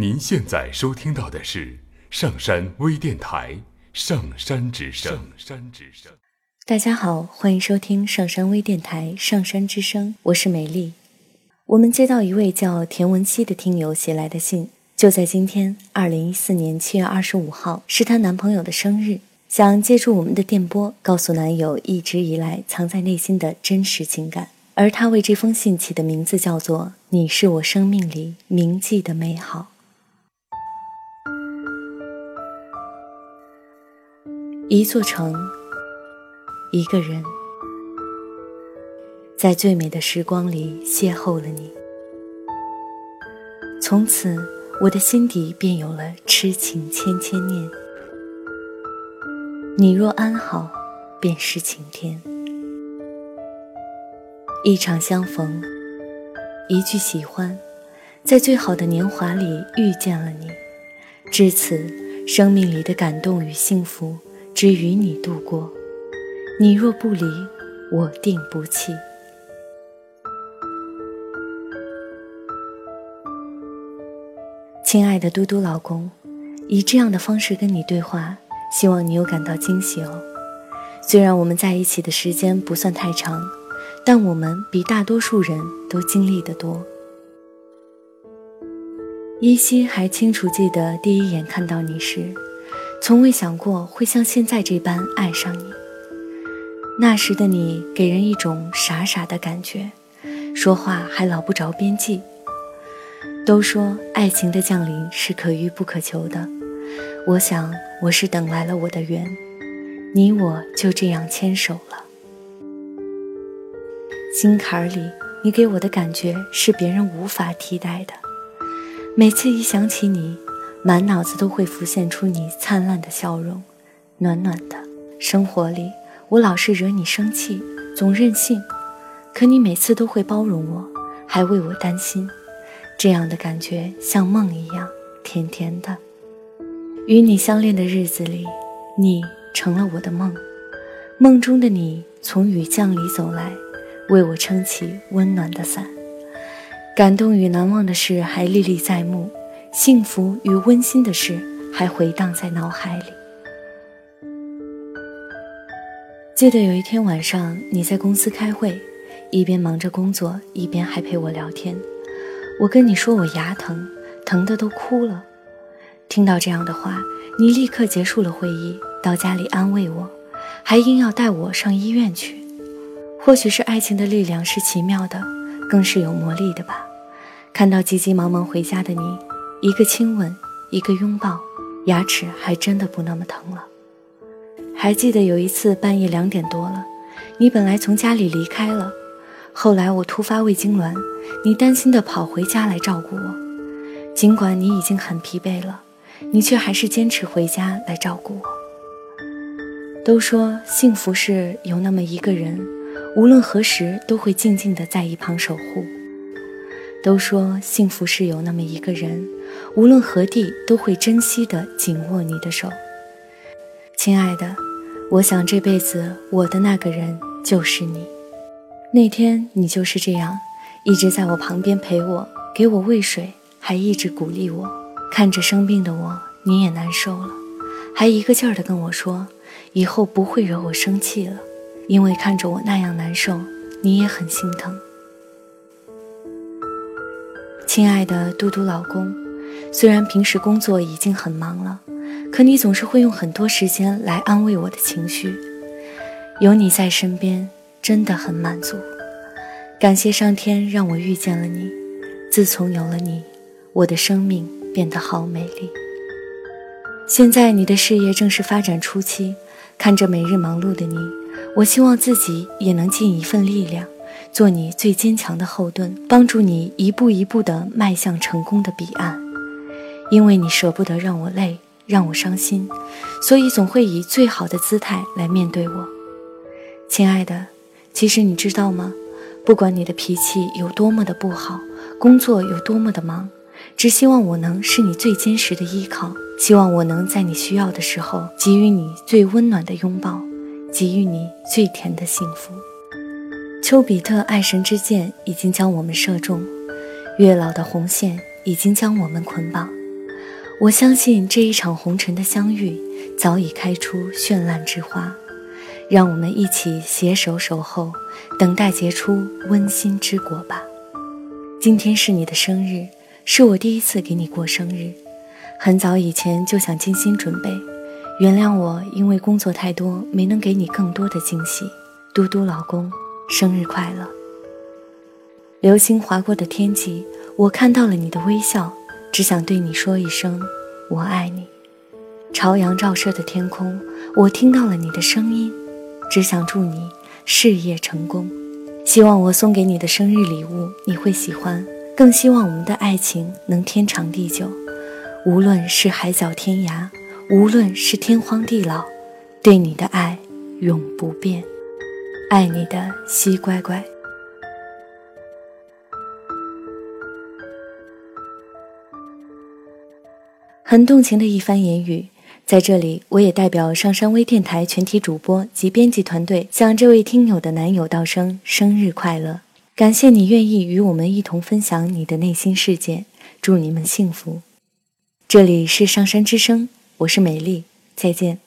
您现在收听到的是上山微电台《上山之声》。上山之声，大家好，欢迎收听上山微电台《上山之声》，我是美丽。我们接到一位叫田文熙的听友写来的信，就在今天，二零一四年七月二十五号，是她男朋友的生日，想借助我们的电波，告诉男友一直以来藏在内心的真实情感。而她为这封信起的名字叫做“你是我生命里铭记的美好”。一座城，一个人，在最美的时光里邂逅了你。从此，我的心底便有了痴情千千念。你若安好，便是晴天。一场相逢，一句喜欢，在最好的年华里遇见了你。至此，生命里的感动与幸福。只与你度过，你若不离，我定不弃。亲爱的嘟嘟老公，以这样的方式跟你对话，希望你有感到惊喜哦。虽然我们在一起的时间不算太长，但我们比大多数人都经历的多。依稀还清楚记得第一眼看到你时。从未想过会像现在这般爱上你。那时的你给人一种傻傻的感觉，说话还老不着边际。都说爱情的降临是可遇不可求的，我想我是等来了我的缘，你我就这样牵手了。心坎里，你给我的感觉是别人无法替代的。每次一想起你。满脑子都会浮现出你灿烂的笑容，暖暖的。生活里，我老是惹你生气，总任性，可你每次都会包容我，还为我担心。这样的感觉像梦一样甜甜的。与你相恋的日子里，你成了我的梦，梦中的你从雨降里走来，为我撑起温暖的伞。感动与难忘的事还历历在目。幸福与温馨的事还回荡在脑海里。记得有一天晚上，你在公司开会，一边忙着工作，一边还陪我聊天。我跟你说我牙疼，疼的都哭了。听到这样的话，你立刻结束了会议，到家里安慰我，还硬要带我上医院去。或许是爱情的力量是奇妙的，更是有魔力的吧。看到急急忙忙回家的你。一个亲吻，一个拥抱，牙齿还真的不那么疼了。还记得有一次半夜两点多了，你本来从家里离开了，后来我突发胃痉挛，你担心的跑回家来照顾我。尽管你已经很疲惫了，你却还是坚持回家来照顾我。都说幸福是有那么一个人，无论何时都会静静的在一旁守护。都说幸福是有那么一个人，无论何地都会珍惜的紧握你的手。亲爱的，我想这辈子我的那个人就是你。那天你就是这样，一直在我旁边陪我，给我喂水，还一直鼓励我。看着生病的我，你也难受了，还一个劲儿的跟我说，以后不会惹我生气了，因为看着我那样难受，你也很心疼。亲爱的嘟嘟老公，虽然平时工作已经很忙了，可你总是会用很多时间来安慰我的情绪。有你在身边，真的很满足。感谢上天让我遇见了你。自从有了你，我的生命变得好美丽。现在你的事业正是发展初期，看着每日忙碌的你，我希望自己也能尽一份力量。做你最坚强的后盾，帮助你一步一步地迈向成功的彼岸。因为你舍不得让我累，让我伤心，所以总会以最好的姿态来面对我。亲爱的，其实你知道吗？不管你的脾气有多么的不好，工作有多么的忙，只希望我能是你最坚实的依靠，希望我能在你需要的时候给予你最温暖的拥抱，给予你最甜的幸福。丘比特爱神之箭已经将我们射中，月老的红线已经将我们捆绑。我相信这一场红尘的相遇早已开出绚烂之花，让我们一起携手守候，等待结出温馨之果吧。今天是你的生日，是我第一次给你过生日，很早以前就想精心准备，原谅我因为工作太多没能给你更多的惊喜。嘟嘟老公，生日快乐！流星划过的天际，我看到了你的微笑。只想对你说一声，我爱你。朝阳照射的天空，我听到了你的声音。只想祝你事业成功。希望我送给你的生日礼物你会喜欢，更希望我们的爱情能天长地久。无论是海角天涯，无论是天荒地老，对你的爱永不变。爱你的西乖乖。很动情的一番言语，在这里，我也代表上山微电台全体主播及编辑团队，向这位听友的男友道声生日快乐！感谢你愿意与我们一同分享你的内心世界，祝你们幸福。这里是上山之声，我是美丽，再见。